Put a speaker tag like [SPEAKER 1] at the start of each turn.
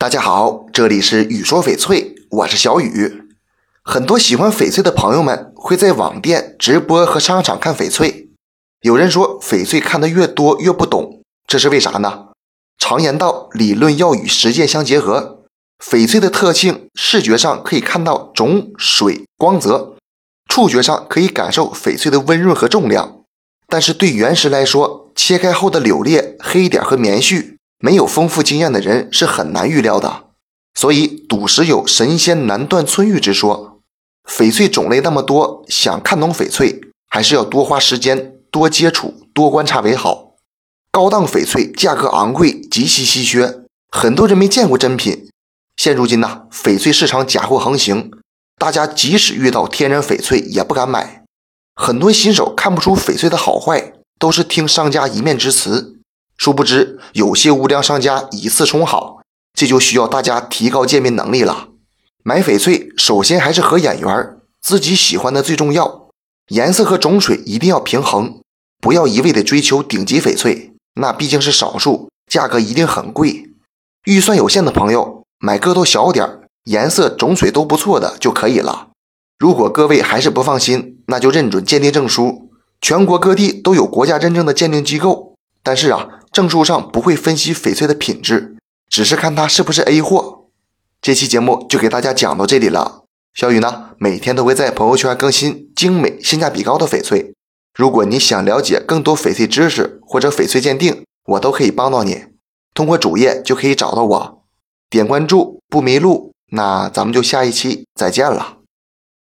[SPEAKER 1] 大家好，这里是雨说翡翠，我是小雨。很多喜欢翡翠的朋友们会在网店直播和商场看翡翠。有人说翡翠看得越多越不懂，这是为啥呢？常言道，理论要与实践相结合。翡翠的特性，视觉上可以看到种、水、光泽；触觉上可以感受翡翠的温润和重量。但是对原石来说，切开后的柳裂、黑点和棉絮。没有丰富经验的人是很难预料的，所以赌石有神仙难断寸玉之说。翡翠种类那么多，想看懂翡翠，还是要多花时间、多接触、多观察为好。高档翡翠价格昂贵，极其稀缺，很多人没见过真品。现如今呢，翡翠市场假货横行，大家即使遇到天然翡翠也不敢买。很多新手看不出翡翠的好坏，都是听商家一面之词。殊不知，有些无良商家以次充好，这就需要大家提高鉴别能力了。买翡翠，首先还是合眼缘，自己喜欢的最重要。颜色和种水一定要平衡，不要一味的追求顶级翡翠，那毕竟是少数，价格一定很贵。预算有限的朋友，买个头小点颜色种水都不错的就可以了。如果各位还是不放心，那就认准鉴定证书，全国各地都有国家认证的鉴定机构。但是啊。证书上不会分析翡翠的品质，只是看它是不是 A 货。这期节目就给大家讲到这里了。小雨呢，每天都会在朋友圈更新精美、性价比高的翡翠。如果你想了解更多翡翠知识或者翡翠鉴定，我都可以帮到你。通过主页就可以找到我，点关注不迷路。那咱们就下一期再见了。